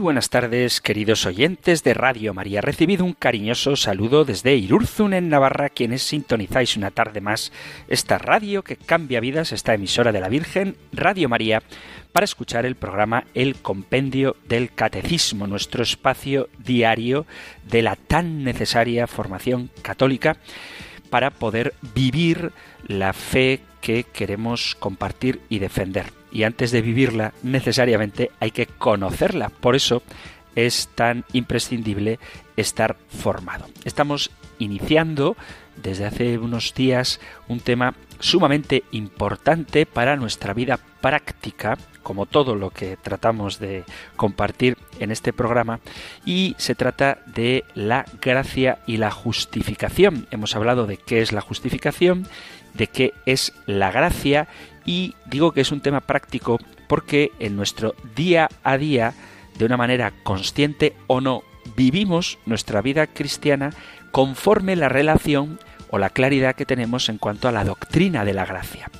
Buenas tardes, queridos oyentes de Radio María. Recibido un cariñoso saludo desde Irurzun, en Navarra, quienes sintonizáis una tarde más esta radio que cambia vidas, esta emisora de la Virgen, Radio María, para escuchar el programa El Compendio del Catecismo, nuestro espacio diario de la tan necesaria formación católica para poder vivir la fe que queremos compartir y defender y antes de vivirla necesariamente hay que conocerla. Por eso es tan imprescindible estar formado. Estamos iniciando desde hace unos días un tema sumamente importante para nuestra vida práctica, como todo lo que tratamos de compartir en este programa, y se trata de la gracia y la justificación. Hemos hablado de qué es la justificación, de qué es la gracia y digo que es un tema práctico porque en nuestro día a día, de una manera consciente o no, vivimos nuestra vida cristiana conforme la relación o la claridad que tenemos en cuanto a la doctrina de la gracia.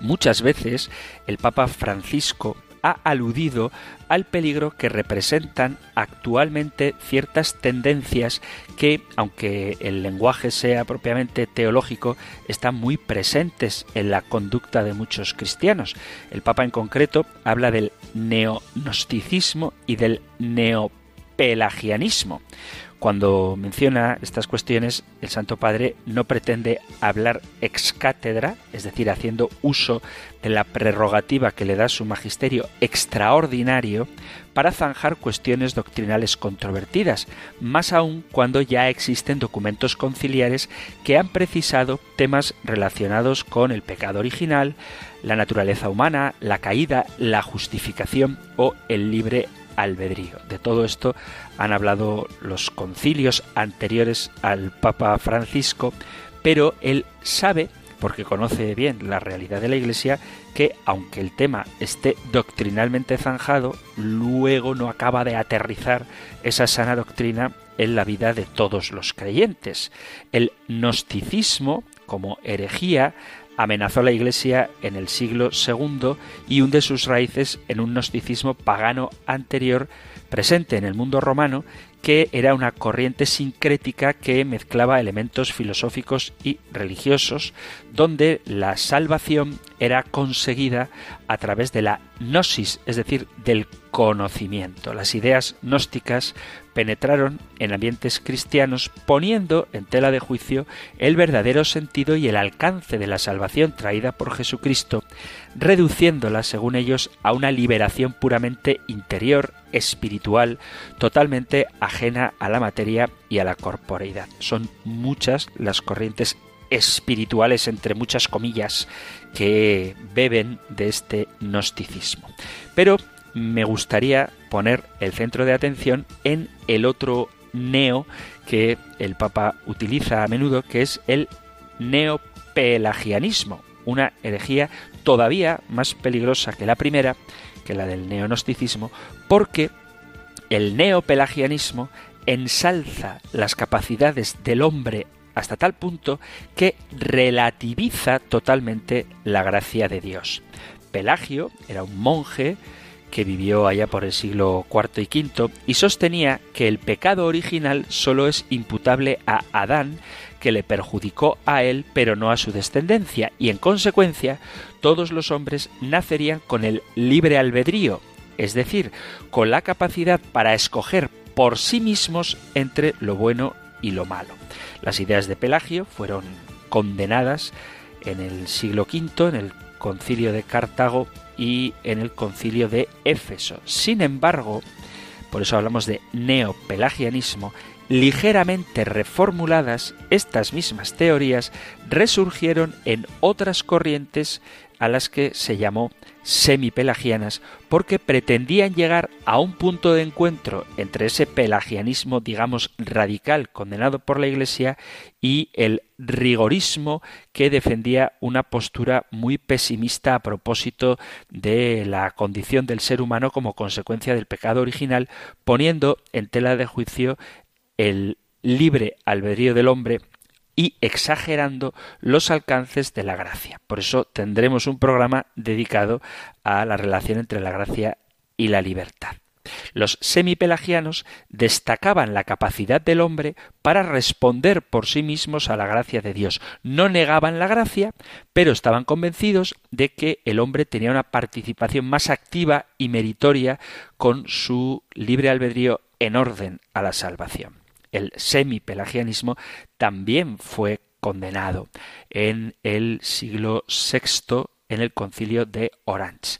Muchas veces el Papa Francisco ha aludido al peligro que representan actualmente ciertas tendencias que, aunque el lenguaje sea propiamente teológico, están muy presentes en la conducta de muchos cristianos. El Papa en concreto habla del neognosticismo y del neopelagianismo. Cuando menciona estas cuestiones, el Santo Padre no pretende hablar ex cátedra, es decir, haciendo uso de la prerrogativa que le da su magisterio extraordinario para zanjar cuestiones doctrinales controvertidas, más aún cuando ya existen documentos conciliares que han precisado temas relacionados con el pecado original, la naturaleza humana, la caída, la justificación o el libre albedrío. De todo esto han hablado los concilios anteriores al Papa Francisco, pero él sabe, porque conoce bien la realidad de la Iglesia, que aunque el tema esté doctrinalmente zanjado, luego no acaba de aterrizar esa sana doctrina en la vida de todos los creyentes. El gnosticismo, como herejía, amenazó la Iglesia en el siglo II y hunde sus raíces en un gnosticismo pagano anterior presente en el mundo romano que era una corriente sincrética que mezclaba elementos filosóficos y religiosos, donde la salvación era conseguida a través de la gnosis, es decir, del conocimiento. Las ideas gnósticas penetraron en ambientes cristianos poniendo en tela de juicio el verdadero sentido y el alcance de la salvación traída por Jesucristo, reduciéndola, según ellos, a una liberación puramente interior, espiritual, totalmente ajena a la materia y a la corporeidad. Son muchas las corrientes espirituales, entre muchas comillas, que beben de este gnosticismo. Pero me gustaría poner el centro de atención en el otro neo que el Papa utiliza a menudo, que es el neopelagianismo, una herejía todavía más peligrosa que la primera, que la del neonosticismo, porque el neopelagianismo ensalza las capacidades del hombre hasta tal punto que relativiza totalmente la gracia de Dios. Pelagio era un monje que vivió allá por el siglo IV y V y sostenía que el pecado original solo es imputable a Adán, que le perjudicó a él pero no a su descendencia, y en consecuencia todos los hombres nacerían con el libre albedrío, es decir, con la capacidad para escoger por sí mismos entre lo bueno y lo malo. Las ideas de Pelagio fueron condenadas en el siglo V, en el concilio de Cartago y en el concilio de Éfeso. Sin embargo, por eso hablamos de neopelagianismo, ligeramente reformuladas, estas mismas teorías resurgieron en otras corrientes a las que se llamó semipelagianas porque pretendían llegar a un punto de encuentro entre ese pelagianismo, digamos, radical condenado por la Iglesia y el rigorismo que defendía una postura muy pesimista a propósito de la condición del ser humano como consecuencia del pecado original, poniendo en tela de juicio el libre albedrío del hombre y exagerando los alcances de la gracia. Por eso tendremos un programa dedicado a la relación entre la gracia y la libertad. Los semipelagianos destacaban la capacidad del hombre para responder por sí mismos a la gracia de Dios. No negaban la gracia, pero estaban convencidos de que el hombre tenía una participación más activa y meritoria con su libre albedrío en orden a la salvación el semipelagianismo también fue condenado en el siglo VI en el concilio de Orange.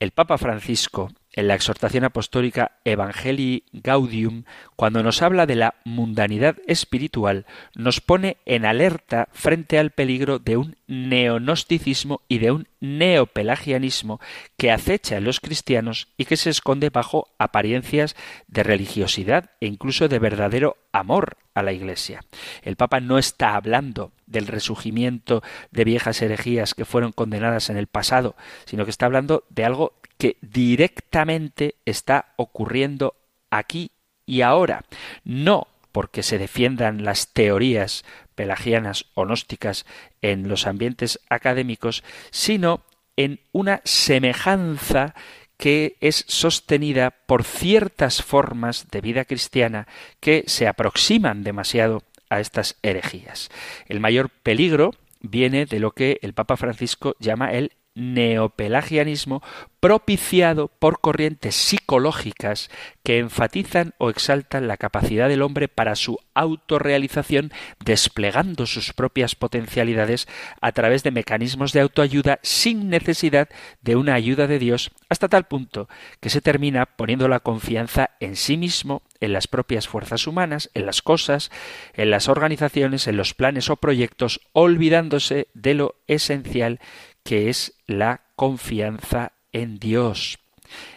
El Papa Francisco en la exhortación apostólica Evangelii Gaudium, cuando nos habla de la mundanidad espiritual, nos pone en alerta frente al peligro de un neonosticismo y de un neopelagianismo que acecha a los cristianos y que se esconde bajo apariencias de religiosidad e incluso de verdadero amor a la Iglesia. El Papa no está hablando del resurgimiento de viejas herejías que fueron condenadas en el pasado, sino que está hablando de algo que directamente está ocurriendo aquí y ahora, no porque se defiendan las teorías pelagianas o gnósticas en los ambientes académicos, sino en una semejanza que es sostenida por ciertas formas de vida cristiana que se aproximan demasiado a estas herejías. El mayor peligro viene de lo que el Papa Francisco llama el neopelagianismo propiciado por corrientes psicológicas que enfatizan o exaltan la capacidad del hombre para su autorrealización desplegando sus propias potencialidades a través de mecanismos de autoayuda sin necesidad de una ayuda de Dios hasta tal punto que se termina poniendo la confianza en sí mismo, en las propias fuerzas humanas, en las cosas, en las organizaciones, en los planes o proyectos, olvidándose de lo esencial que es la confianza en Dios,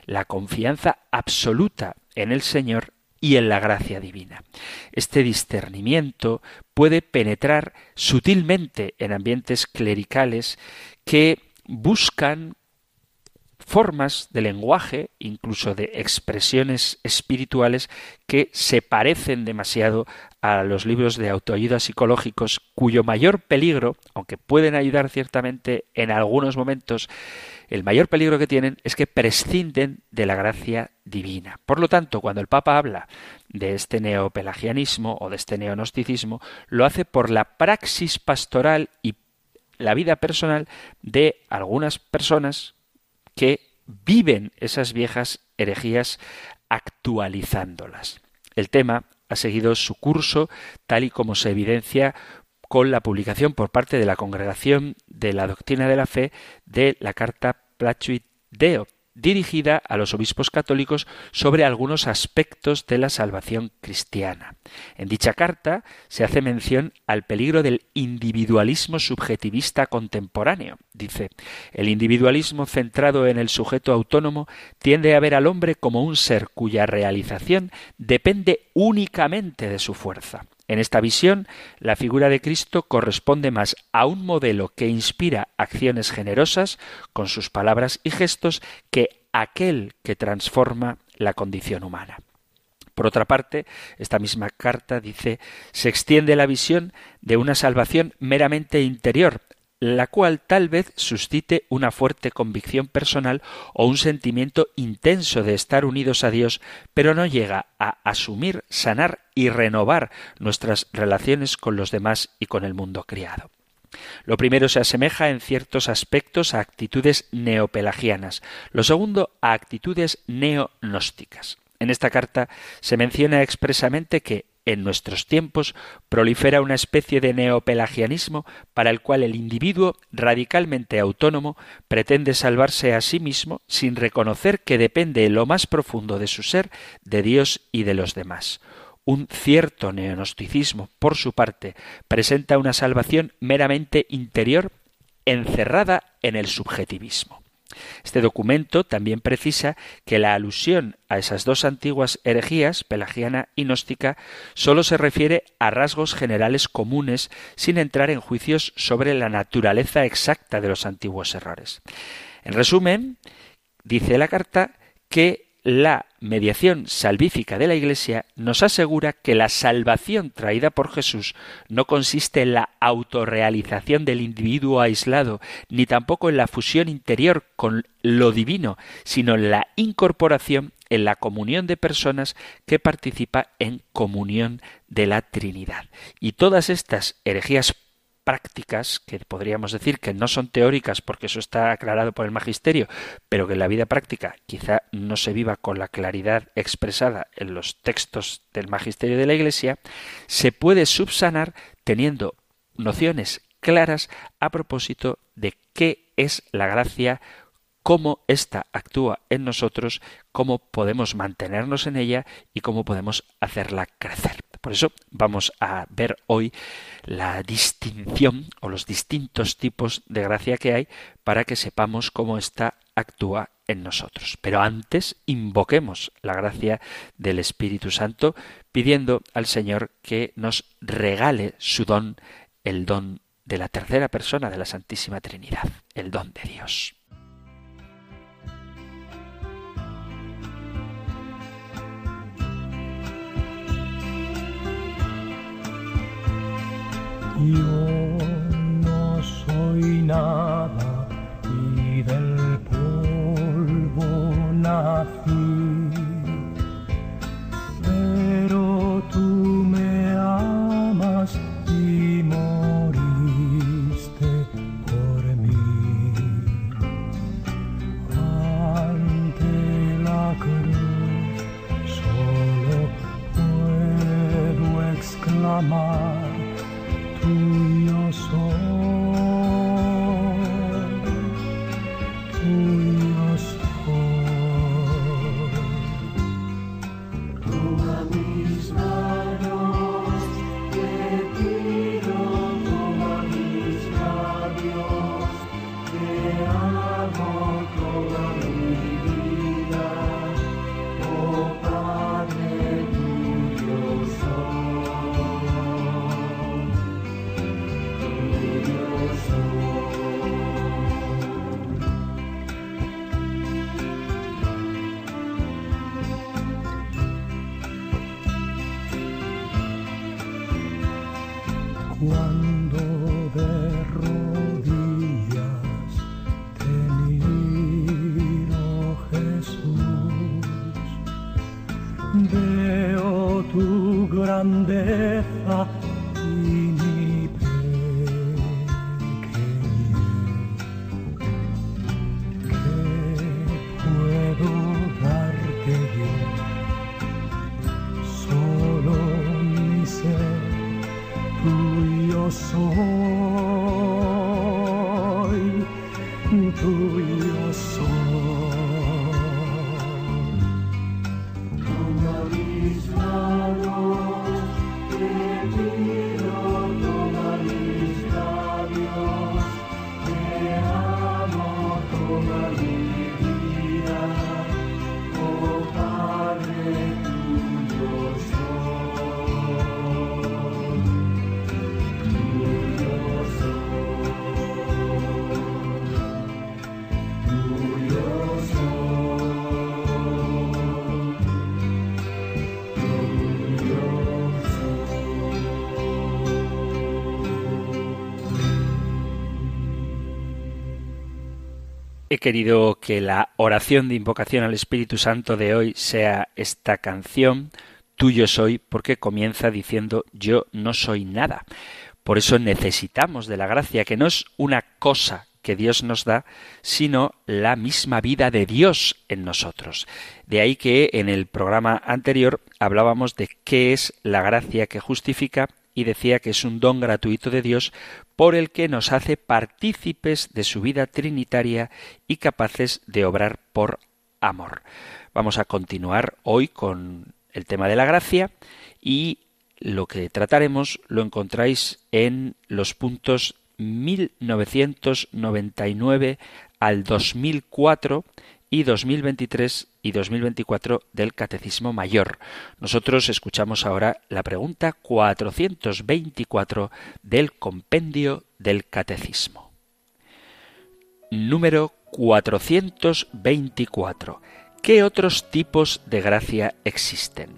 la confianza absoluta en el Señor y en la gracia divina. Este discernimiento puede penetrar sutilmente en ambientes clericales que buscan formas de lenguaje, incluso de expresiones espirituales que se parecen demasiado a los libros de autoayuda psicológicos, cuyo mayor peligro, aunque pueden ayudar ciertamente en algunos momentos, el mayor peligro que tienen es que prescinden de la gracia divina. Por lo tanto, cuando el Papa habla de este neopelagianismo o de este neonosticismo, lo hace por la praxis pastoral y la vida personal de algunas personas que viven esas viejas herejías actualizándolas. El tema ha seguido su curso tal y como se evidencia con la publicación por parte de la Congregación de la Doctrina de la Fe de la carta Placuit Deo, dirigida a los obispos católicos sobre algunos aspectos de la salvación cristiana. En dicha carta se hace mención al peligro del individualismo subjetivista contemporáneo. Dice, el individualismo centrado en el sujeto autónomo tiende a ver al hombre como un ser cuya realización depende únicamente de su fuerza. En esta visión, la figura de Cristo corresponde más a un modelo que inspira acciones generosas con sus palabras y gestos que aquel que transforma la condición humana. Por otra parte, esta misma carta dice se extiende la visión de una salvación meramente interior, la cual tal vez suscite una fuerte convicción personal o un sentimiento intenso de estar unidos a Dios, pero no llega a asumir, sanar y renovar nuestras relaciones con los demás y con el mundo criado. Lo primero se asemeja en ciertos aspectos a actitudes neopelagianas, lo segundo a actitudes neognósticas. En esta carta se menciona expresamente que en nuestros tiempos prolifera una especie de neopelagianismo para el cual el individuo radicalmente autónomo pretende salvarse a sí mismo sin reconocer que depende en lo más profundo de su ser de Dios y de los demás. Un cierto neonosticismo, por su parte, presenta una salvación meramente interior encerrada en el subjetivismo. Este documento también precisa que la alusión a esas dos antiguas herejías, pelagiana y gnóstica, sólo se refiere a rasgos generales comunes sin entrar en juicios sobre la naturaleza exacta de los antiguos errores. En resumen, dice la carta que la mediación salvífica de la Iglesia nos asegura que la salvación traída por Jesús no consiste en la autorrealización del individuo aislado, ni tampoco en la fusión interior con lo divino, sino en la incorporación en la comunión de personas que participa en comunión de la Trinidad. Y todas estas herejías prácticas, que podríamos decir que no son teóricas porque eso está aclarado por el magisterio, pero que en la vida práctica quizá no se viva con la claridad expresada en los textos del magisterio de la Iglesia, se puede subsanar teniendo nociones claras a propósito de qué es la gracia, cómo ésta actúa en nosotros, cómo podemos mantenernos en ella y cómo podemos hacerla crecer. Por eso vamos a ver hoy la distinción o los distintos tipos de gracia que hay para que sepamos cómo ésta actúa en nosotros. Pero antes invoquemos la gracia del Espíritu Santo pidiendo al Señor que nos regale su don, el don de la tercera persona de la Santísima Trinidad, el don de Dios. Yo no soy nada y del polvo nací, pero tú me amas y moriste por mí. Ante la cruz solo puedo exclamar. Querido que la oración de invocación al Espíritu Santo de hoy sea esta canción, Tuyo soy, porque comienza diciendo Yo no soy nada. Por eso necesitamos de la gracia, que no es una cosa que Dios nos da, sino la misma vida de Dios en nosotros. De ahí que en el programa anterior hablábamos de qué es la gracia que justifica y decía que es un don gratuito de Dios por el que nos hace partícipes de su vida trinitaria y capaces de obrar por amor. Vamos a continuar hoy con el tema de la gracia y lo que trataremos lo encontráis en los puntos 1999 al 2004 y 2023 y 2024 del Catecismo Mayor. Nosotros escuchamos ahora la pregunta 424 del Compendio del Catecismo. Número 424. ¿Qué otros tipos de gracia existen?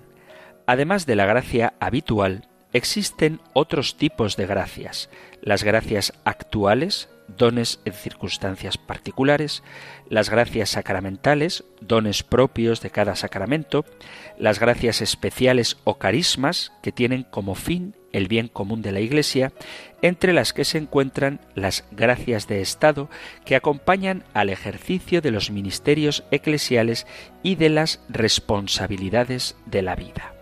Además de la gracia habitual, existen otros tipos de gracias. Las gracias actuales, dones en circunstancias particulares, las gracias sacramentales, dones propios de cada sacramento, las gracias especiales o carismas que tienen como fin el bien común de la Iglesia, entre las que se encuentran las gracias de Estado que acompañan al ejercicio de los ministerios eclesiales y de las responsabilidades de la vida.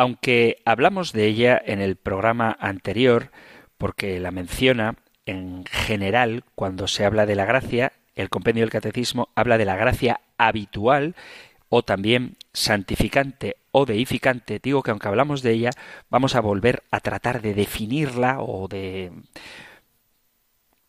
Aunque hablamos de ella en el programa anterior, porque la menciona en general cuando se habla de la gracia, el compendio del catecismo habla de la gracia habitual o también santificante o deificante. Digo que aunque hablamos de ella, vamos a volver a tratar de definirla o de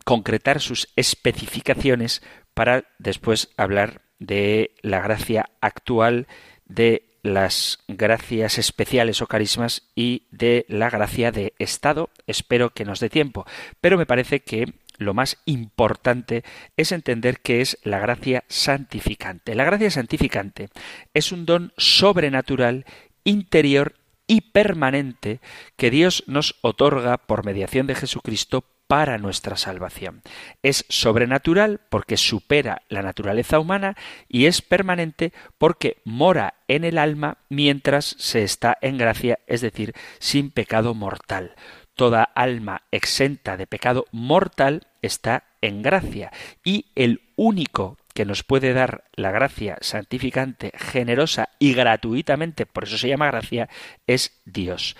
concretar sus especificaciones para después hablar de la gracia actual de las gracias especiales o carismas y de la gracia de Estado. Espero que nos dé tiempo, pero me parece que lo más importante es entender qué es la gracia santificante. La gracia santificante es un don sobrenatural, interior y permanente que Dios nos otorga por mediación de Jesucristo para nuestra salvación. Es sobrenatural porque supera la naturaleza humana y es permanente porque mora en el alma mientras se está en gracia, es decir, sin pecado mortal. Toda alma exenta de pecado mortal está en gracia y el único que nos puede dar la gracia santificante, generosa y gratuitamente, por eso se llama gracia, es Dios.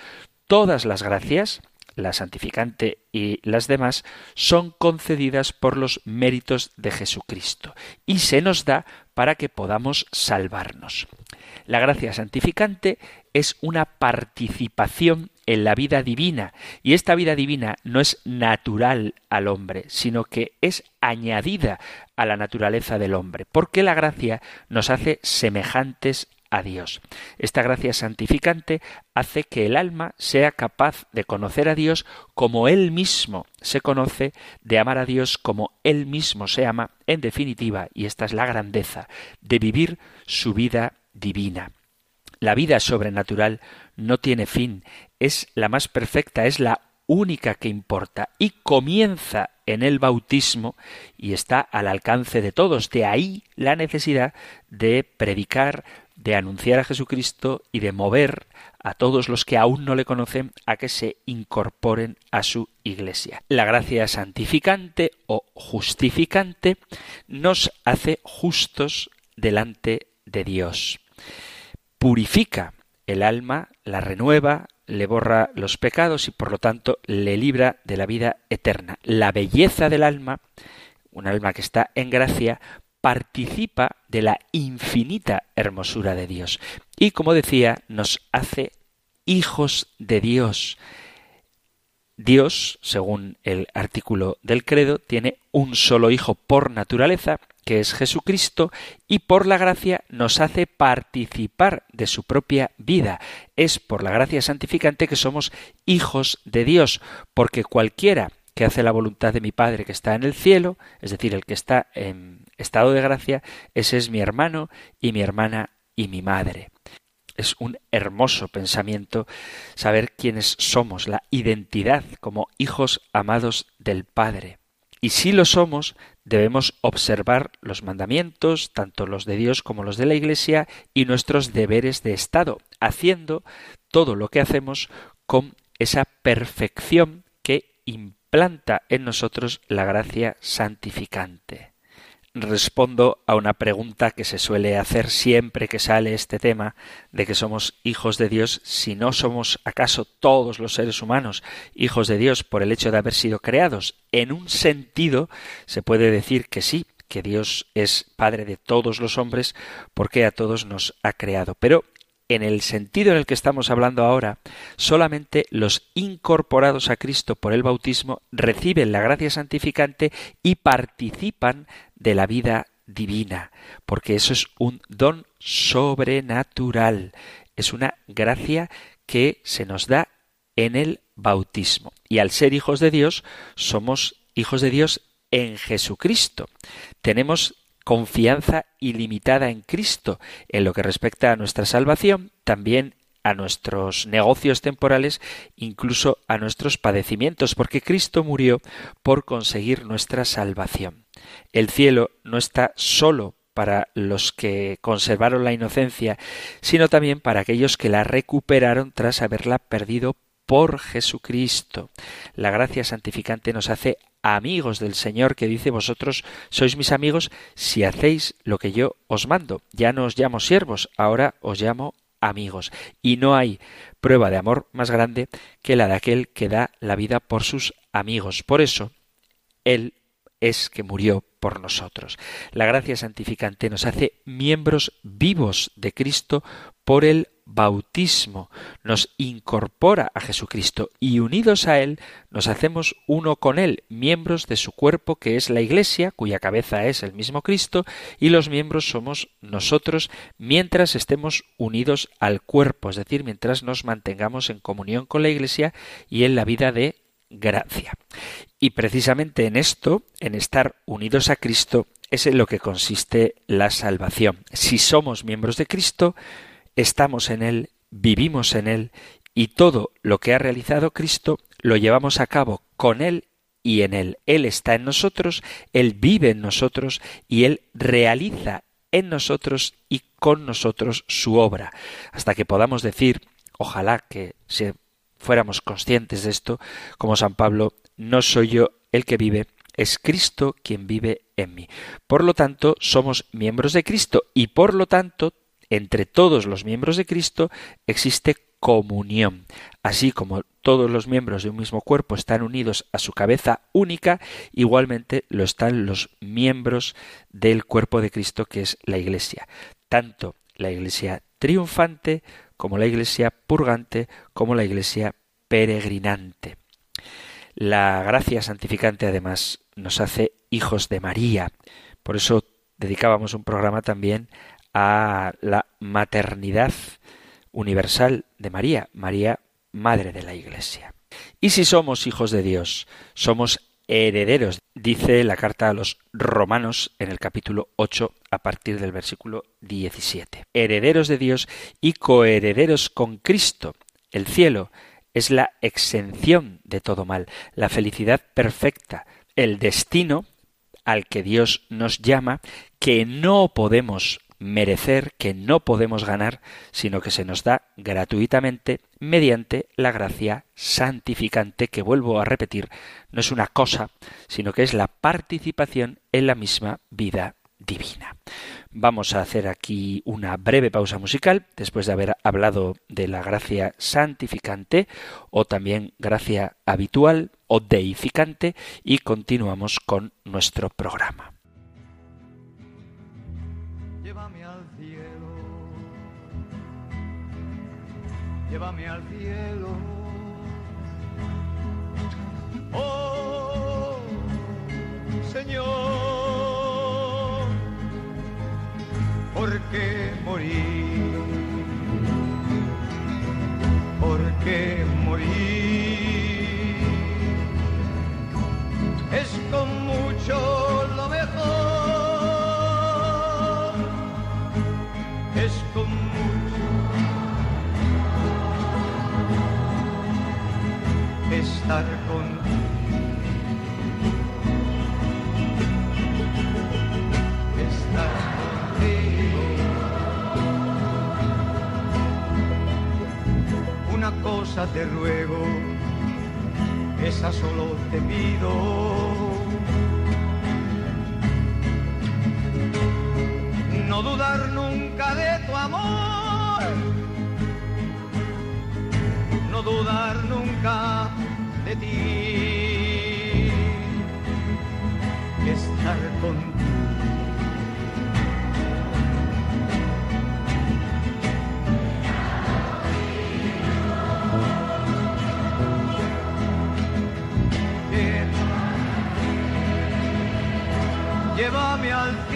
Todas las gracias, la santificante y las demás, son concedidas por los méritos de Jesucristo y se nos da para que podamos salvarnos. La gracia santificante es una participación en la vida divina y esta vida divina no es natural al hombre, sino que es añadida a la naturaleza del hombre, porque la gracia nos hace semejantes a Dios. Esta gracia santificante hace que el alma sea capaz de conocer a Dios como Él mismo se conoce, de amar a Dios como Él mismo se ama, en definitiva, y esta es la grandeza, de vivir su vida divina. La vida sobrenatural no tiene fin, es la más perfecta, es la única que importa y comienza en el bautismo y está al alcance de todos. De ahí la necesidad de predicar, de anunciar a Jesucristo y de mover a todos los que aún no le conocen a que se incorporen a su iglesia. La gracia santificante o justificante nos hace justos delante de Dios. Purifica el alma, la renueva, le borra los pecados y por lo tanto le libra de la vida eterna. La belleza del alma, un alma que está en gracia, participa de la infinita hermosura de Dios. Y como decía, nos hace hijos de Dios. Dios, según el artículo del credo, tiene un solo hijo por naturaleza, que es Jesucristo, y por la gracia nos hace participar de su propia vida. Es por la gracia santificante que somos hijos de Dios, porque cualquiera que hace la voluntad de mi Padre que está en el cielo, es decir, el que está en estado de gracia, ese es mi hermano y mi hermana y mi madre. Es un hermoso pensamiento saber quiénes somos, la identidad como hijos amados del Padre. Y si lo somos, debemos observar los mandamientos, tanto los de Dios como los de la Iglesia, y nuestros deberes de Estado, haciendo todo lo que hacemos con esa perfección que implica planta en nosotros la gracia santificante. Respondo a una pregunta que se suele hacer siempre que sale este tema de que somos hijos de Dios, si no somos acaso todos los seres humanos hijos de Dios por el hecho de haber sido creados. En un sentido se puede decir que sí, que Dios es Padre de todos los hombres porque a todos nos ha creado. Pero en el sentido en el que estamos hablando ahora, solamente los incorporados a Cristo por el bautismo reciben la gracia santificante y participan de la vida divina, porque eso es un don sobrenatural, es una gracia que se nos da en el bautismo. Y al ser hijos de Dios, somos hijos de Dios en Jesucristo. Tenemos confianza ilimitada en Cristo en lo que respecta a nuestra salvación, también a nuestros negocios temporales, incluso a nuestros padecimientos, porque Cristo murió por conseguir nuestra salvación. El cielo no está solo para los que conservaron la inocencia, sino también para aquellos que la recuperaron tras haberla perdido por Jesucristo. La gracia santificante nos hace amigos del Señor que dice vosotros sois mis amigos si hacéis lo que yo os mando. Ya no os llamo siervos, ahora os llamo amigos. Y no hay prueba de amor más grande que la de aquel que da la vida por sus amigos. Por eso, Él es que murió por nosotros. La gracia santificante nos hace miembros vivos de Cristo por el bautismo, nos incorpora a Jesucristo y unidos a Él nos hacemos uno con Él, miembros de su cuerpo que es la Iglesia, cuya cabeza es el mismo Cristo, y los miembros somos nosotros mientras estemos unidos al cuerpo, es decir, mientras nos mantengamos en comunión con la Iglesia y en la vida de gracia. Y precisamente en esto, en estar unidos a Cristo, es en lo que consiste la salvación. Si somos miembros de Cristo, estamos en Él, vivimos en Él, y todo lo que ha realizado Cristo lo llevamos a cabo con Él y en Él. Él está en nosotros, Él vive en nosotros y Él realiza en nosotros y con nosotros su obra, hasta que podamos decir, ojalá que si fuéramos conscientes de esto, como San Pablo, no soy yo el que vive, es Cristo quien vive en mí. Por lo tanto, somos miembros de Cristo y por lo tanto entre todos los miembros de Cristo existe comunión. Así como todos los miembros de un mismo cuerpo están unidos a su cabeza única, igualmente lo están los miembros del cuerpo de Cristo que es la Iglesia. Tanto la Iglesia triunfante como la Iglesia purgante como la Iglesia peregrinante. La gracia santificante además nos hace hijos de María. Por eso dedicábamos un programa también a la maternidad universal de María, María, Madre de la Iglesia. Y si somos hijos de Dios, somos herederos, dice la carta a los romanos en el capítulo 8 a partir del versículo 17. Herederos de Dios y coherederos con Cristo. El cielo es la exención de todo mal, la felicidad perfecta, el destino al que Dios nos llama, que no podemos merecer, que no podemos ganar, sino que se nos da gratuitamente mediante la gracia santificante que vuelvo a repetir, no es una cosa, sino que es la participación en la misma vida divina. Vamos a hacer aquí una breve pausa musical después de haber hablado de la gracia santificante o también gracia habitual o deificante y continuamos con nuestro programa. Llévame al cielo. Oh, Señor, ¿por qué morir? ¿Por qué morir? Es con estar contigo. Estar contigo. Una cosa te ruego, esa solo te pido. no dudar nunca de tu amor, no dudar nunca de ti, estar contigo. Llévame al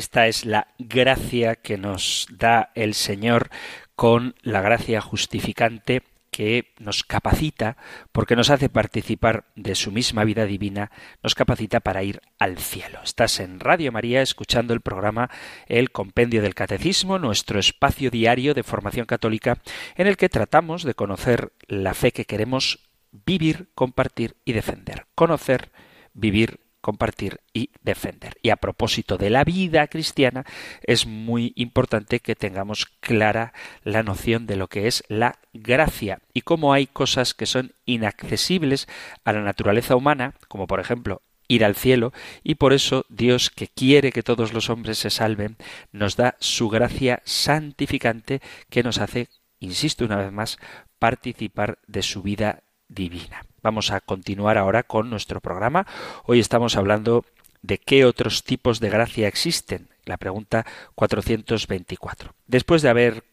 Esta es la gracia que nos da el Señor con la gracia justificante que nos capacita, porque nos hace participar de su misma vida divina, nos capacita para ir al cielo. Estás en Radio María escuchando el programa El Compendio del Catecismo, nuestro espacio diario de formación católica, en el que tratamos de conocer la fe que queremos vivir, compartir y defender. Conocer, vivir, compartir y defender. Y a propósito de la vida cristiana, es muy importante que tengamos clara la noción de lo que es la gracia y cómo hay cosas que son inaccesibles a la naturaleza humana, como por ejemplo ir al cielo, y por eso Dios, que quiere que todos los hombres se salven, nos da su gracia santificante que nos hace, insisto una vez más, participar de su vida divina. Vamos a continuar ahora con nuestro programa. Hoy estamos hablando de qué otros tipos de gracia existen. La pregunta 424. Después de haber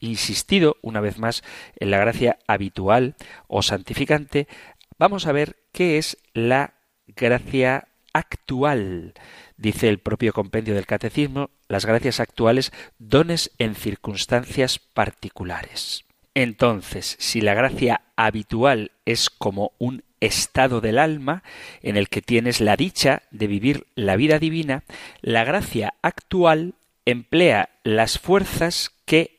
insistido una vez más en la gracia habitual o santificante, vamos a ver qué es la gracia actual. Dice el propio compendio del Catecismo, las gracias actuales, dones en circunstancias particulares. Entonces, si la gracia habitual es como un estado del alma en el que tienes la dicha de vivir la vida divina, la gracia actual emplea las fuerzas que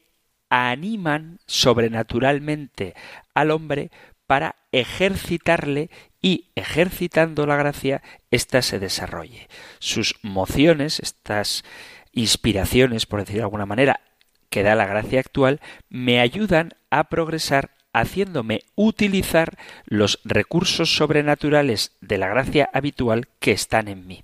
animan sobrenaturalmente al hombre para ejercitarle y ejercitando la gracia, ésta se desarrolle. Sus mociones, estas inspiraciones, por decir de alguna manera, que da la gracia actual me ayudan a progresar haciéndome utilizar los recursos sobrenaturales de la gracia habitual que están en mí.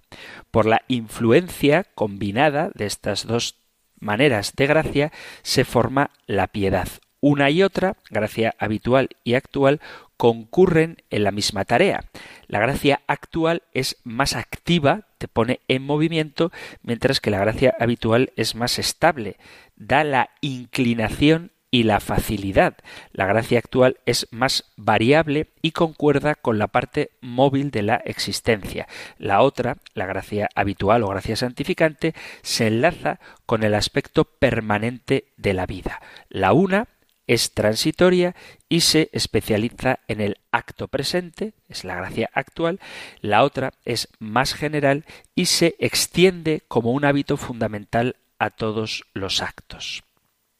Por la influencia combinada de estas dos maneras de gracia se forma la piedad. Una y otra, gracia habitual y actual, concurren en la misma tarea. La gracia actual es más activa, te pone en movimiento, mientras que la gracia habitual es más estable, da la inclinación y la facilidad. La gracia actual es más variable y concuerda con la parte móvil de la existencia. La otra, la gracia habitual o gracia santificante, se enlaza con el aspecto permanente de la vida. La una es transitoria y se especializa en el acto presente, es la gracia actual, la otra es más general y se extiende como un hábito fundamental a todos los actos.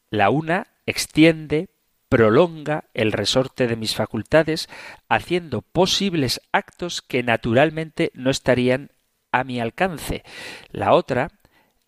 La una extiende, prolonga el resorte de mis facultades, haciendo posibles actos que naturalmente no estarían a mi alcance. La otra,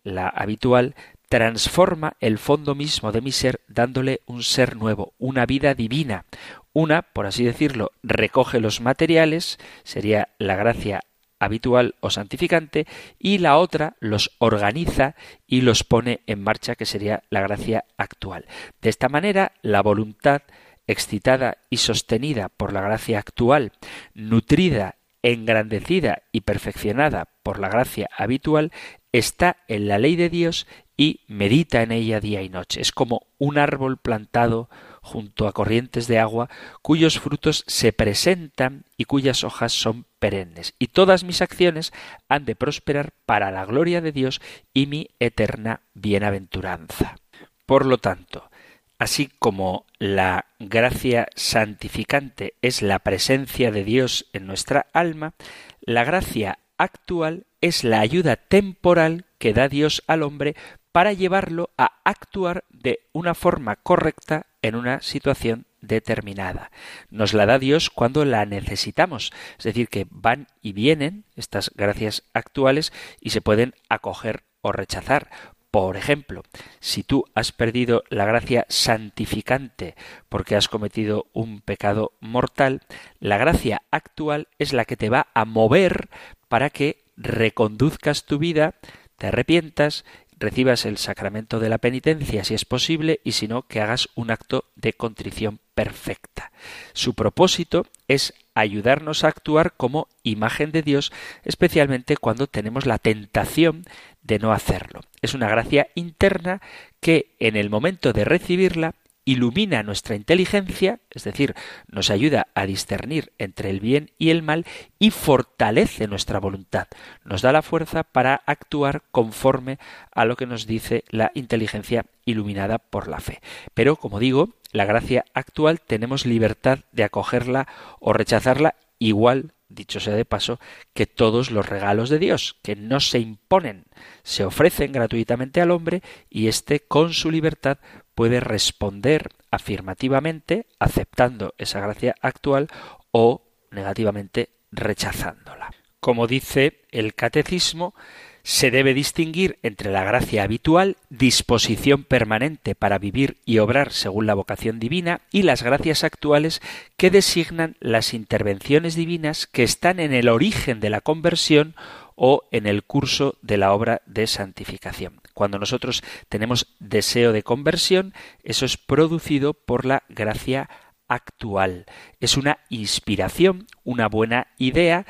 la habitual, transforma el fondo mismo de mi ser dándole un ser nuevo, una vida divina. Una, por así decirlo, recoge los materiales, sería la gracia habitual o santificante, y la otra los organiza y los pone en marcha, que sería la gracia actual. De esta manera, la voluntad excitada y sostenida por la gracia actual, nutrida, engrandecida y perfeccionada por la gracia habitual, está en la ley de Dios y medita en ella día y noche. Es como un árbol plantado junto a corrientes de agua, cuyos frutos se presentan y cuyas hojas son perennes. Y todas mis acciones han de prosperar para la gloria de Dios y mi eterna bienaventuranza. Por lo tanto, así como la gracia santificante es la presencia de Dios en nuestra alma, la gracia actual es la ayuda temporal que da Dios al hombre para llevarlo a actuar de una forma correcta en una situación determinada. Nos la da Dios cuando la necesitamos, es decir, que van y vienen estas gracias actuales y se pueden acoger o rechazar. Por ejemplo, si tú has perdido la gracia santificante porque has cometido un pecado mortal, la gracia actual es la que te va a mover para que reconduzcas tu vida, te arrepientas recibas el sacramento de la penitencia si es posible y si no que hagas un acto de contrición perfecta. Su propósito es ayudarnos a actuar como imagen de Dios, especialmente cuando tenemos la tentación de no hacerlo. Es una gracia interna que en el momento de recibirla ilumina nuestra inteligencia, es decir, nos ayuda a discernir entre el bien y el mal y fortalece nuestra voluntad, nos da la fuerza para actuar conforme a lo que nos dice la inteligencia iluminada por la fe. Pero, como digo, la gracia actual tenemos libertad de acogerla o rechazarla igual dicho sea de paso, que todos los regalos de Dios, que no se imponen, se ofrecen gratuitamente al hombre y éste con su libertad puede responder afirmativamente aceptando esa gracia actual o negativamente rechazándola. Como dice el catecismo, se debe distinguir entre la gracia habitual, disposición permanente para vivir y obrar según la vocación divina, y las gracias actuales que designan las intervenciones divinas que están en el origen de la conversión o en el curso de la obra de santificación. Cuando nosotros tenemos deseo de conversión, eso es producido por la gracia actual. Es una inspiración, una buena idea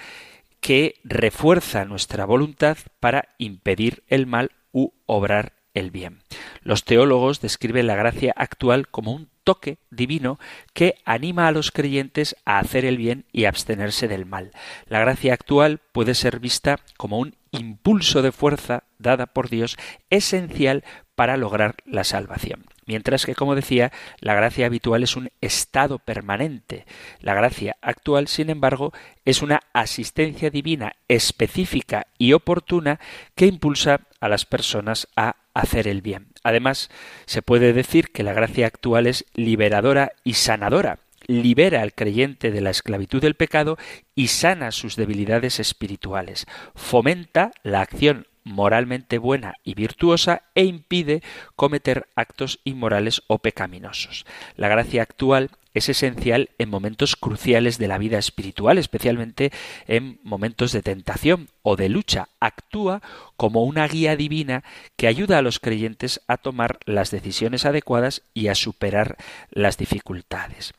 que refuerza nuestra voluntad para impedir el mal u obrar el bien. Los teólogos describen la gracia actual como un toque divino que anima a los creyentes a hacer el bien y abstenerse del mal. La gracia actual puede ser vista como un impulso de fuerza dada por Dios esencial para lograr la salvación. Mientras que, como decía, la gracia habitual es un estado permanente. La gracia actual, sin embargo, es una asistencia divina específica y oportuna que impulsa a las personas a hacer el bien. Además, se puede decir que la gracia actual es liberadora y sanadora libera al creyente de la esclavitud del pecado y sana sus debilidades espirituales, fomenta la acción moralmente buena y virtuosa e impide cometer actos inmorales o pecaminosos. La gracia actual es esencial en momentos cruciales de la vida espiritual, especialmente en momentos de tentación o de lucha. Actúa como una guía divina que ayuda a los creyentes a tomar las decisiones adecuadas y a superar las dificultades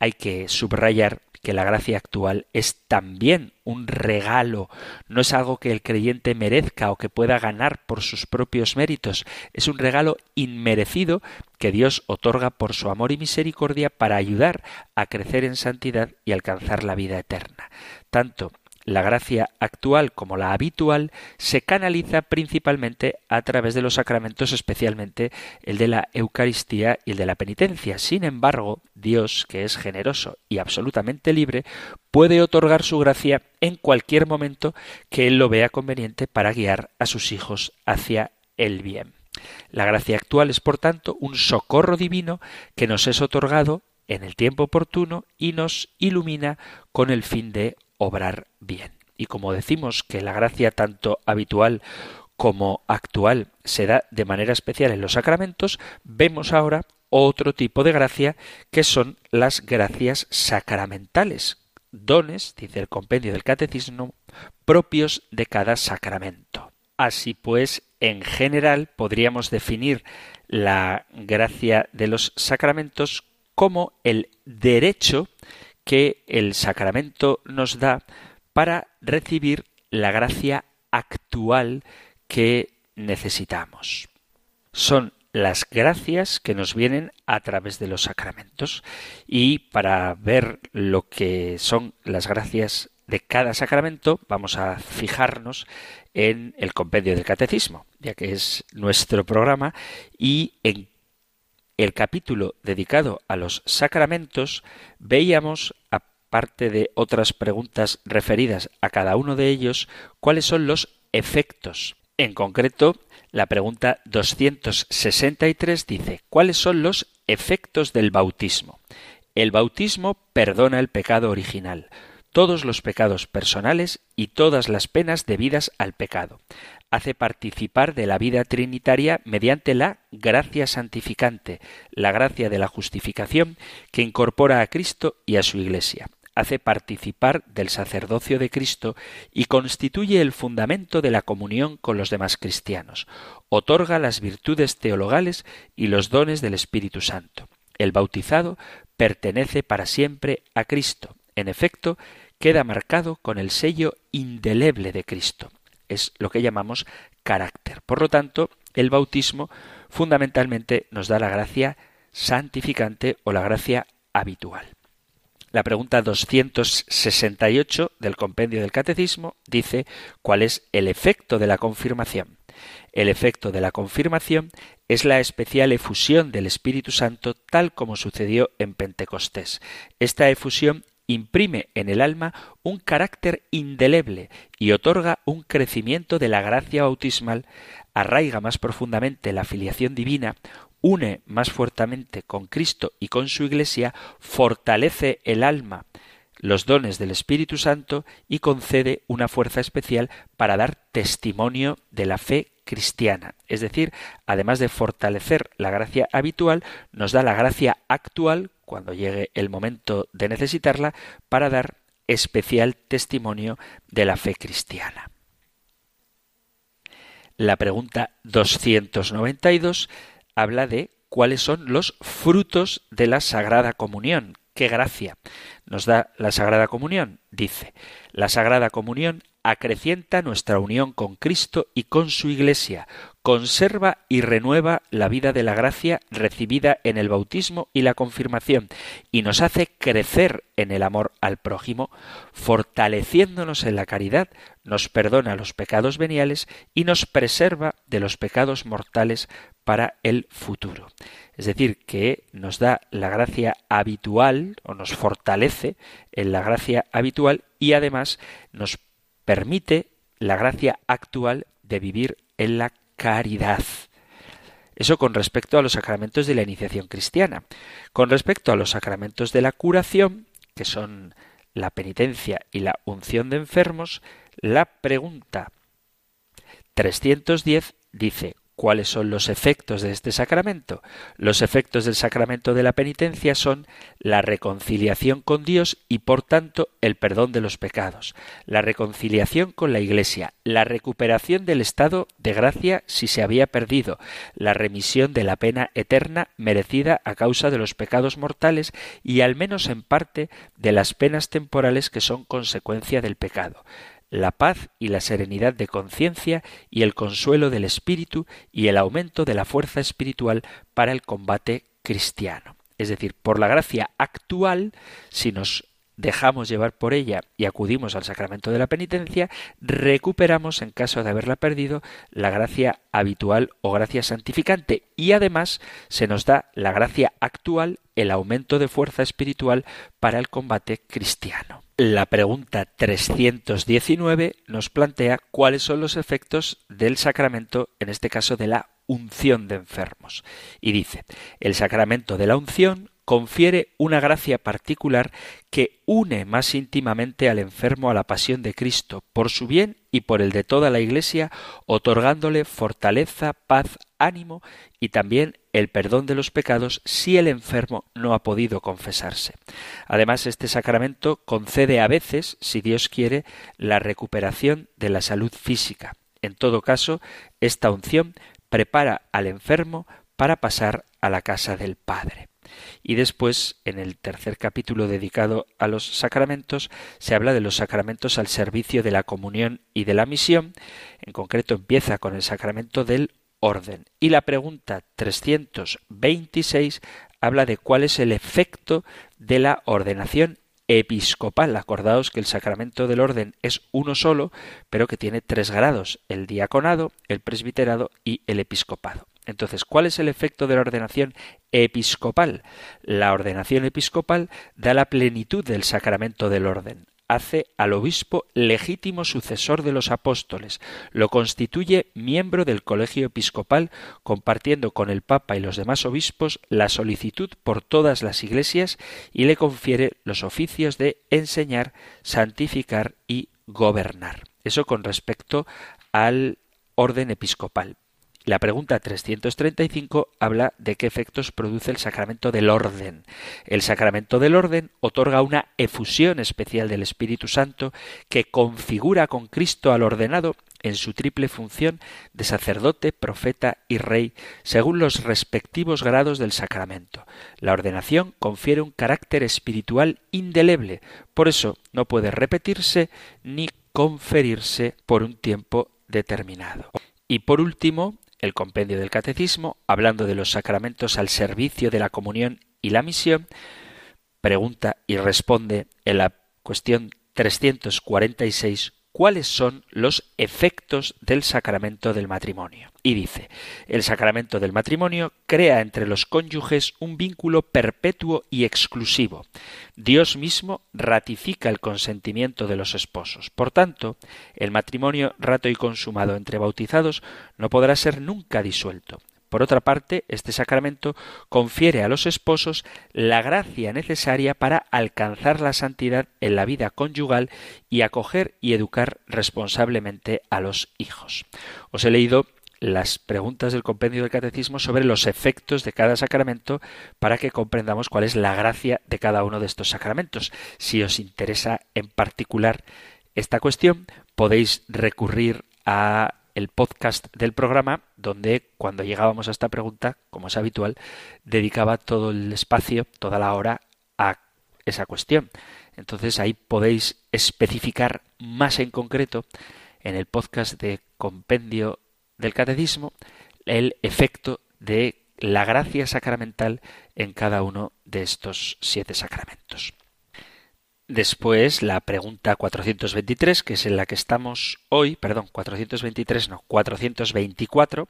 hay que subrayar que la gracia actual es también un regalo, no es algo que el creyente merezca o que pueda ganar por sus propios méritos, es un regalo inmerecido que Dios otorga por su amor y misericordia para ayudar a crecer en santidad y alcanzar la vida eterna. Tanto la gracia actual como la habitual se canaliza principalmente a través de los sacramentos, especialmente el de la Eucaristía y el de la penitencia. Sin embargo, Dios, que es generoso y absolutamente libre, puede otorgar su gracia en cualquier momento que Él lo vea conveniente para guiar a sus hijos hacia el bien. La gracia actual es, por tanto, un socorro divino que nos es otorgado en el tiempo oportuno y nos ilumina con el fin de obrar bien. Y como decimos que la gracia tanto habitual como actual se da de manera especial en los sacramentos, vemos ahora otro tipo de gracia que son las gracias sacramentales, dones, dice el compendio del catecismo, propios de cada sacramento. Así pues, en general podríamos definir la gracia de los sacramentos como el derecho que el sacramento nos da para recibir la gracia actual que necesitamos. Son las gracias que nos vienen a través de los sacramentos. Y para ver lo que son las gracias de cada sacramento, vamos a fijarnos en el compendio del catecismo, ya que es nuestro programa, y en el capítulo dedicado a los sacramentos veíamos, aparte de otras preguntas referidas a cada uno de ellos, cuáles son los efectos. En concreto, la pregunta 263 dice, ¿cuáles son los efectos del bautismo? El bautismo perdona el pecado original, todos los pecados personales y todas las penas debidas al pecado. Hace participar de la vida trinitaria mediante la gracia santificante, la gracia de la justificación que incorpora a Cristo y a su Iglesia hace participar del sacerdocio de Cristo y constituye el fundamento de la comunión con los demás cristianos. Otorga las virtudes teologales y los dones del Espíritu Santo. El bautizado pertenece para siempre a Cristo. En efecto, queda marcado con el sello indeleble de Cristo. Es lo que llamamos carácter. Por lo tanto, el bautismo fundamentalmente nos da la gracia santificante o la gracia habitual. La pregunta 268 del compendio del Catecismo dice ¿cuál es el efecto de la confirmación? El efecto de la confirmación es la especial efusión del Espíritu Santo tal como sucedió en Pentecostés. Esta efusión imprime en el alma un carácter indeleble y otorga un crecimiento de la gracia bautismal, arraiga más profundamente la filiación divina, une más fuertemente con Cristo y con su Iglesia, fortalece el alma, los dones del Espíritu Santo y concede una fuerza especial para dar testimonio de la fe cristiana. Es decir, además de fortalecer la gracia habitual, nos da la gracia actual, cuando llegue el momento de necesitarla, para dar especial testimonio de la fe cristiana. La pregunta 292 habla de cuáles son los frutos de la Sagrada Comunión. ¡Qué gracia nos da la Sagrada Comunión! Dice, la Sagrada Comunión acrecienta nuestra unión con Cristo y con su Iglesia, conserva y renueva la vida de la gracia recibida en el bautismo y la confirmación, y nos hace crecer en el amor al prójimo, fortaleciéndonos en la caridad, nos perdona los pecados veniales y nos preserva de los pecados mortales para el futuro. Es decir, que nos da la gracia habitual o nos fortalece en la gracia habitual y además nos permite la gracia actual de vivir en la caridad. Eso con respecto a los sacramentos de la iniciación cristiana. Con respecto a los sacramentos de la curación, que son la penitencia y la unción de enfermos, la pregunta 310 dice ¿Cuáles son los efectos de este sacramento? Los efectos del sacramento de la penitencia son la reconciliación con Dios y por tanto el perdón de los pecados, la reconciliación con la Iglesia, la recuperación del estado de gracia si se había perdido, la remisión de la pena eterna merecida a causa de los pecados mortales y al menos en parte de las penas temporales que son consecuencia del pecado la paz y la serenidad de conciencia y el consuelo del espíritu y el aumento de la fuerza espiritual para el combate cristiano. Es decir, por la gracia actual, si nos dejamos llevar por ella y acudimos al sacramento de la penitencia, recuperamos, en caso de haberla perdido, la gracia habitual o gracia santificante y además se nos da la gracia actual, el aumento de fuerza espiritual para el combate cristiano. La pregunta 319 nos plantea cuáles son los efectos del sacramento, en este caso de la unción de enfermos. Y dice, el sacramento de la unción confiere una gracia particular que une más íntimamente al enfermo a la pasión de Cristo, por su bien y por el de toda la Iglesia, otorgándole fortaleza, paz, ánimo y también el perdón de los pecados si el enfermo no ha podido confesarse. Además, este sacramento concede a veces, si Dios quiere, la recuperación de la salud física. En todo caso, esta unción prepara al enfermo para pasar a la casa del Padre. Y después, en el tercer capítulo dedicado a los sacramentos, se habla de los sacramentos al servicio de la comunión y de la misión. En concreto, empieza con el sacramento del orden. Y la pregunta 326 habla de cuál es el efecto de la ordenación episcopal. Acordaos que el sacramento del orden es uno solo, pero que tiene tres grados, el diaconado, el presbiterado y el episcopado. Entonces, ¿cuál es el efecto de la ordenación episcopal? La ordenación episcopal da la plenitud del sacramento del orden hace al obispo legítimo sucesor de los apóstoles, lo constituye miembro del colegio episcopal, compartiendo con el Papa y los demás obispos la solicitud por todas las iglesias y le confiere los oficios de enseñar, santificar y gobernar. Eso con respecto al orden episcopal. La pregunta 335 habla de qué efectos produce el sacramento del orden. El sacramento del orden otorga una efusión especial del Espíritu Santo que configura con Cristo al ordenado en su triple función de sacerdote, profeta y rey, según los respectivos grados del sacramento. La ordenación confiere un carácter espiritual indeleble, por eso no puede repetirse ni conferirse por un tiempo determinado. Y por último, el compendio del catecismo, hablando de los sacramentos al servicio de la comunión y la misión, pregunta y responde en la cuestión 346 cuáles son los efectos del sacramento del matrimonio. Y dice, el sacramento del matrimonio crea entre los cónyuges un vínculo perpetuo y exclusivo. Dios mismo ratifica el consentimiento de los esposos. Por tanto, el matrimonio rato y consumado entre bautizados no podrá ser nunca disuelto. Por otra parte, este sacramento confiere a los esposos la gracia necesaria para alcanzar la santidad en la vida conyugal y acoger y educar responsablemente a los hijos. Os he leído las preguntas del compendio del catecismo sobre los efectos de cada sacramento para que comprendamos cuál es la gracia de cada uno de estos sacramentos. Si os interesa en particular esta cuestión, podéis recurrir a el podcast del programa, donde cuando llegábamos a esta pregunta, como es habitual, dedicaba todo el espacio, toda la hora a esa cuestión. Entonces ahí podéis especificar más en concreto en el podcast de compendio del catecismo el efecto de la gracia sacramental en cada uno de estos siete sacramentos. Después la pregunta 423, que es en la que estamos hoy, perdón, 423 no, 424,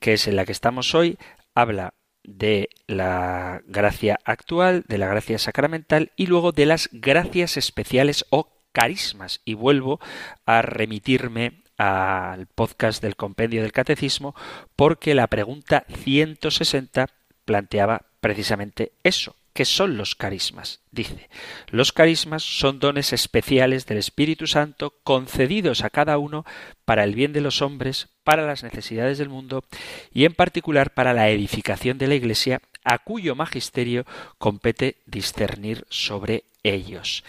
que es en la que estamos hoy, habla de la gracia actual, de la gracia sacramental y luego de las gracias especiales o carismas. Y vuelvo a remitirme al podcast del compendio del catecismo porque la pregunta 160 planteaba precisamente eso, ¿Qué son los carismas? Dice, los carismas son dones especiales del Espíritu Santo concedidos a cada uno para el bien de los hombres, para las necesidades del mundo y en particular para la edificación de la Iglesia, a cuyo magisterio compete discernir sobre ellos.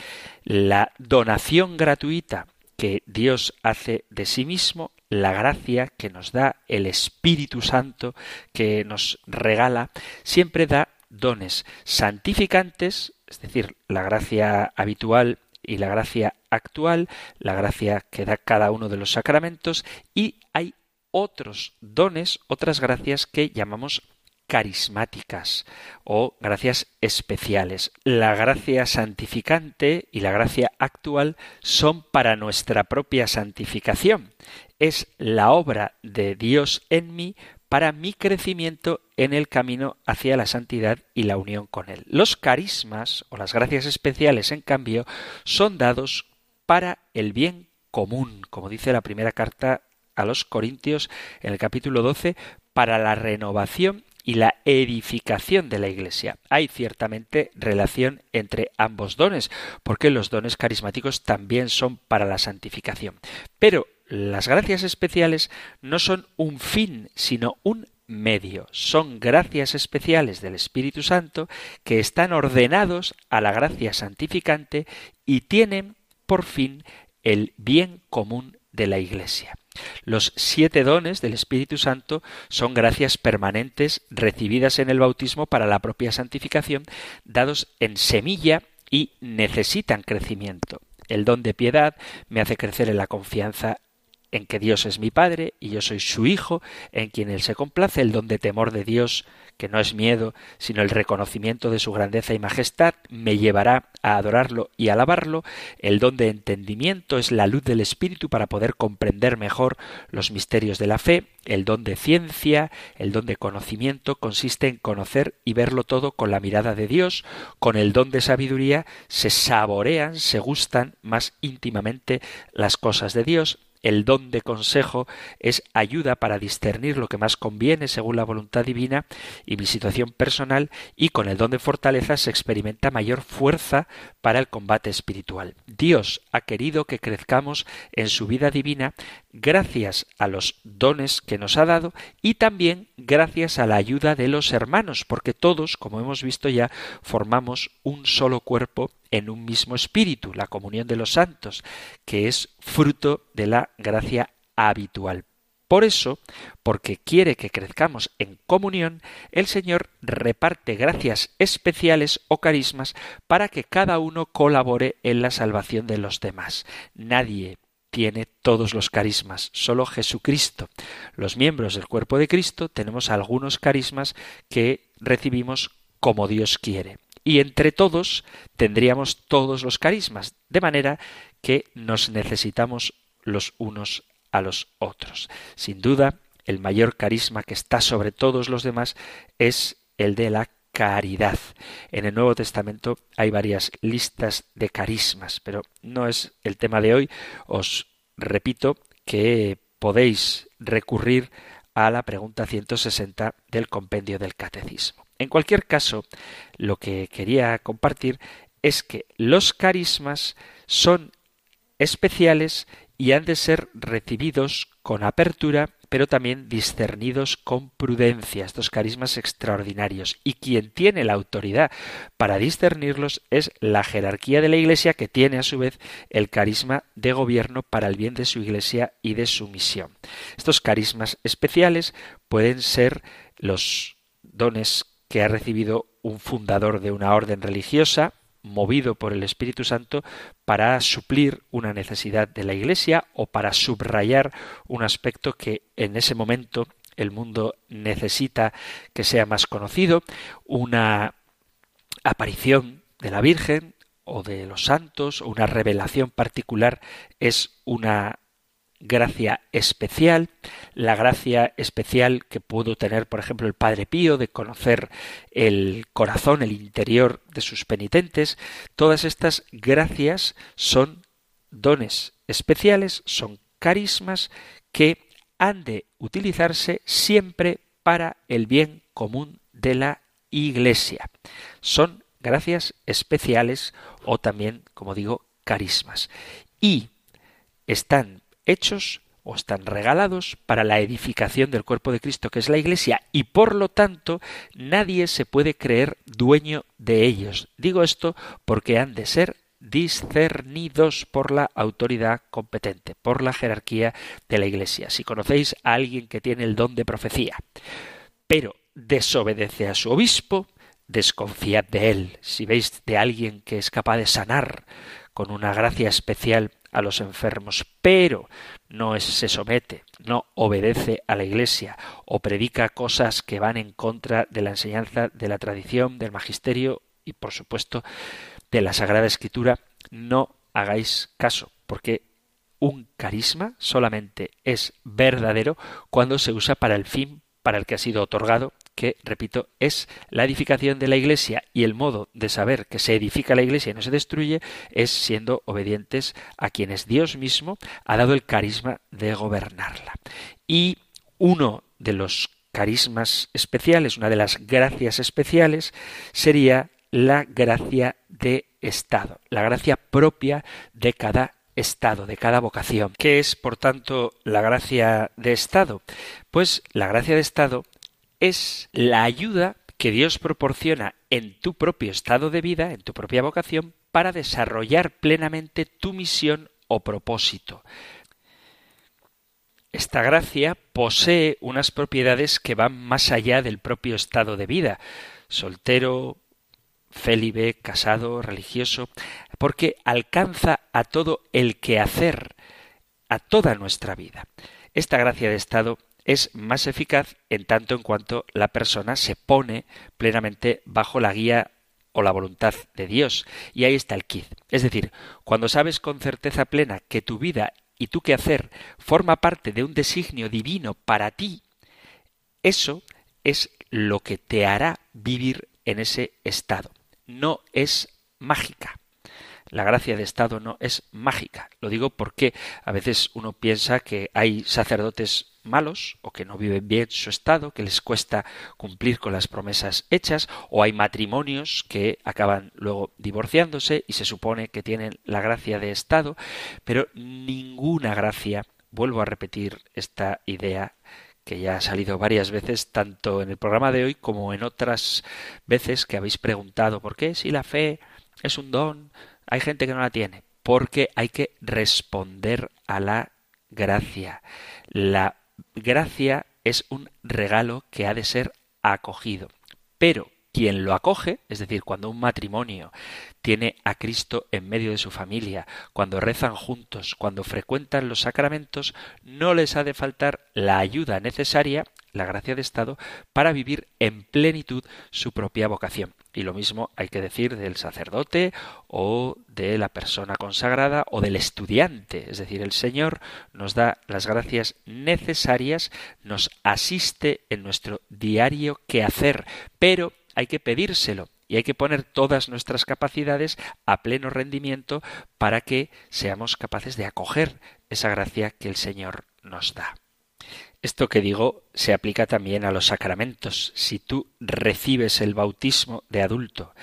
La donación gratuita que Dios hace de sí mismo, la gracia que nos da el Espíritu Santo que nos regala, siempre da dones santificantes, es decir, la gracia habitual y la gracia actual, la gracia que da cada uno de los sacramentos, y hay otros dones, otras gracias que llamamos carismáticas o gracias especiales. La gracia santificante y la gracia actual son para nuestra propia santificación. Es la obra de Dios en mí para mi crecimiento en el camino hacia la santidad y la unión con Él. Los carismas o las gracias especiales, en cambio, son dados para el bien común, como dice la primera carta a los Corintios en el capítulo 12, para la renovación y la edificación de la Iglesia. Hay ciertamente relación entre ambos dones, porque los dones carismáticos también son para la santificación. Pero las gracias especiales no son un fin, sino un medio. Son gracias especiales del Espíritu Santo que están ordenados a la gracia santificante y tienen por fin el bien común de la Iglesia. Los siete dones del Espíritu Santo son gracias permanentes recibidas en el bautismo para la propia santificación, dados en semilla y necesitan crecimiento. El don de piedad me hace crecer en la confianza en que Dios es mi Padre y yo soy su Hijo, en quien Él se complace, el don de temor de Dios, que no es miedo, sino el reconocimiento de su grandeza y majestad, me llevará a adorarlo y alabarlo, el don de entendimiento es la luz del Espíritu para poder comprender mejor los misterios de la fe, el don de ciencia, el don de conocimiento consiste en conocer y verlo todo con la mirada de Dios, con el don de sabiduría se saborean, se gustan más íntimamente las cosas de Dios, el don de consejo es ayuda para discernir lo que más conviene según la voluntad divina y mi situación personal y con el don de fortaleza se experimenta mayor fuerza para el combate espiritual. Dios ha querido que crezcamos en su vida divina gracias a los dones que nos ha dado y también gracias a la ayuda de los hermanos, porque todos, como hemos visto ya, formamos un solo cuerpo en un mismo espíritu, la comunión de los santos, que es fruto de la gracia habitual. Por eso, porque quiere que crezcamos en comunión, el Señor reparte gracias especiales o carismas para que cada uno colabore en la salvación de los demás. Nadie tiene todos los carismas, solo Jesucristo. Los miembros del cuerpo de Cristo tenemos algunos carismas que recibimos como Dios quiere y entre todos tendríamos todos los carismas, de manera que nos necesitamos los unos a los otros. Sin duda, el mayor carisma que está sobre todos los demás es el de la caridad. En el Nuevo Testamento hay varias listas de carismas, pero no es el tema de hoy. Os repito que podéis recurrir a la pregunta 160 del compendio del Catecismo. En cualquier caso, lo que quería compartir es que los carismas son especiales y han de ser recibidos con apertura, pero también discernidos con prudencia, estos carismas extraordinarios. Y quien tiene la autoridad para discernirlos es la jerarquía de la Iglesia, que tiene a su vez el carisma de gobierno para el bien de su Iglesia y de su misión. Estos carismas especiales pueden ser los dones que ha recibido un fundador de una orden religiosa, movido por el Espíritu Santo para suplir una necesidad de la Iglesia o para subrayar un aspecto que en ese momento el mundo necesita que sea más conocido, una aparición de la Virgen o de los santos o una revelación particular es una gracia especial, la gracia especial que pudo tener, por ejemplo, el Padre Pío de conocer el corazón, el interior de sus penitentes, todas estas gracias son dones especiales, son carismas que han de utilizarse siempre para el bien común de la Iglesia. Son gracias especiales o también, como digo, carismas. Y están hechos o están regalados para la edificación del cuerpo de Cristo, que es la Iglesia, y por lo tanto nadie se puede creer dueño de ellos. Digo esto porque han de ser discernidos por la autoridad competente, por la jerarquía de la Iglesia. Si conocéis a alguien que tiene el don de profecía, pero desobedece a su obispo, desconfiad de él. Si veis de alguien que es capaz de sanar con una gracia especial a los enfermos, pero no se somete, no obedece a la Iglesia o predica cosas que van en contra de la enseñanza de la tradición, del magisterio y por supuesto de la Sagrada Escritura, no hagáis caso, porque un carisma solamente es verdadero cuando se usa para el fin para el que ha sido otorgado que, repito, es la edificación de la Iglesia y el modo de saber que se edifica la Iglesia y no se destruye es siendo obedientes a quienes Dios mismo ha dado el carisma de gobernarla. Y uno de los carismas especiales, una de las gracias especiales, sería la gracia de estado, la gracia propia de cada estado, de cada vocación. ¿Qué es, por tanto, la gracia de estado? Pues la gracia de estado es la ayuda que Dios proporciona en tu propio estado de vida, en tu propia vocación, para desarrollar plenamente tu misión o propósito. Esta gracia posee unas propiedades que van más allá del propio estado de vida, soltero, célibe, casado, religioso, porque alcanza a todo el quehacer, a toda nuestra vida. Esta gracia de estado es más eficaz en tanto en cuanto la persona se pone plenamente bajo la guía o la voluntad de Dios. Y ahí está el quiz. Es decir, cuando sabes con certeza plena que tu vida y tu quehacer forma parte de un designio divino para ti, eso es lo que te hará vivir en ese estado. No es mágica. La gracia de Estado no es mágica. Lo digo porque a veces uno piensa que hay sacerdotes malos o que no viven bien su estado, que les cuesta cumplir con las promesas hechas, o hay matrimonios que acaban luego divorciándose y se supone que tienen la gracia de estado, pero ninguna gracia, vuelvo a repetir esta idea que ya ha salido varias veces tanto en el programa de hoy como en otras veces que habéis preguntado por qué si la fe es un don hay gente que no la tiene, porque hay que responder a la gracia. La gracia es un regalo que ha de ser acogido. Pero quien lo acoge, es decir, cuando un matrimonio tiene a Cristo en medio de su familia, cuando rezan juntos, cuando frecuentan los sacramentos, no les ha de faltar la ayuda necesaria, la gracia de Estado, para vivir en plenitud su propia vocación. Y lo mismo hay que decir del sacerdote o de la persona consagrada o del estudiante. Es decir, el Señor nos da las gracias necesarias, nos asiste en nuestro diario quehacer, pero hay que pedírselo y hay que poner todas nuestras capacidades a pleno rendimiento para que seamos capaces de acoger esa gracia que el Señor nos da. Esto que digo se aplica también a los sacramentos. Si tú recibes el bautismo de adulto,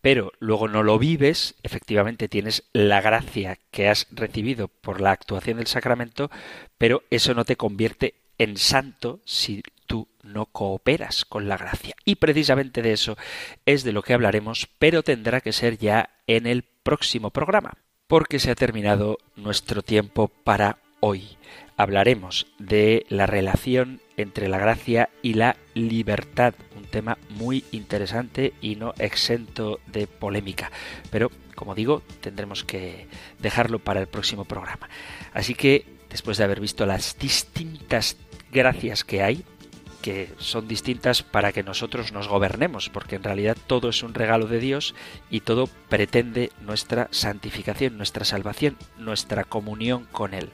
pero luego no lo vives, efectivamente tienes la gracia que has recibido por la actuación del sacramento, pero eso no te convierte en santo si tú no cooperas con la gracia. Y precisamente de eso es de lo que hablaremos, pero tendrá que ser ya en el próximo programa, porque se ha terminado nuestro tiempo para hoy hablaremos de la relación entre la gracia y la libertad, un tema muy interesante y no exento de polémica. Pero, como digo, tendremos que dejarlo para el próximo programa. Así que, después de haber visto las distintas gracias que hay, que son distintas para que nosotros nos gobernemos, porque en realidad todo es un regalo de Dios y todo pretende nuestra santificación, nuestra salvación, nuestra comunión con Él.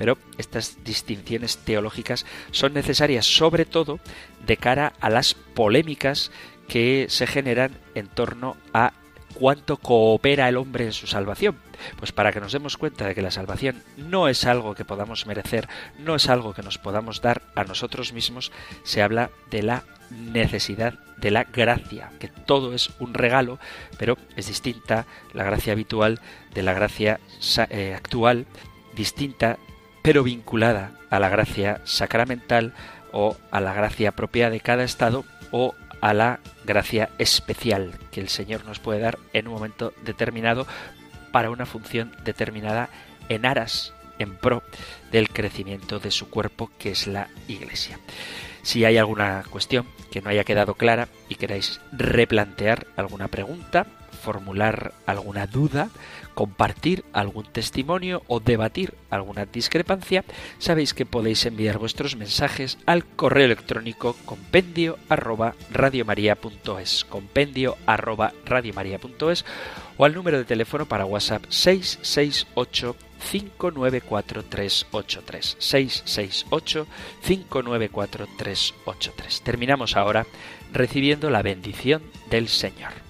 Pero estas distinciones teológicas son necesarias sobre todo de cara a las polémicas que se generan en torno a cuánto coopera el hombre en su salvación. Pues para que nos demos cuenta de que la salvación no es algo que podamos merecer, no es algo que nos podamos dar a nosotros mismos, se habla de la necesidad de la gracia, que todo es un regalo, pero es distinta la gracia habitual de la gracia eh, actual, distinta pero vinculada a la gracia sacramental o a la gracia propia de cada estado o a la gracia especial que el Señor nos puede dar en un momento determinado para una función determinada en aras, en pro del crecimiento de su cuerpo que es la Iglesia. Si hay alguna cuestión que no haya quedado clara y queráis replantear alguna pregunta, formular alguna duda, compartir algún testimonio o debatir alguna discrepancia, sabéis que podéis enviar vuestros mensajes al correo electrónico compendio arroba radiomaria.es, compendio arroba radiomaria.es o al número de teléfono para WhatsApp 668 594383 668 594383. Terminamos ahora recibiendo la bendición del Señor.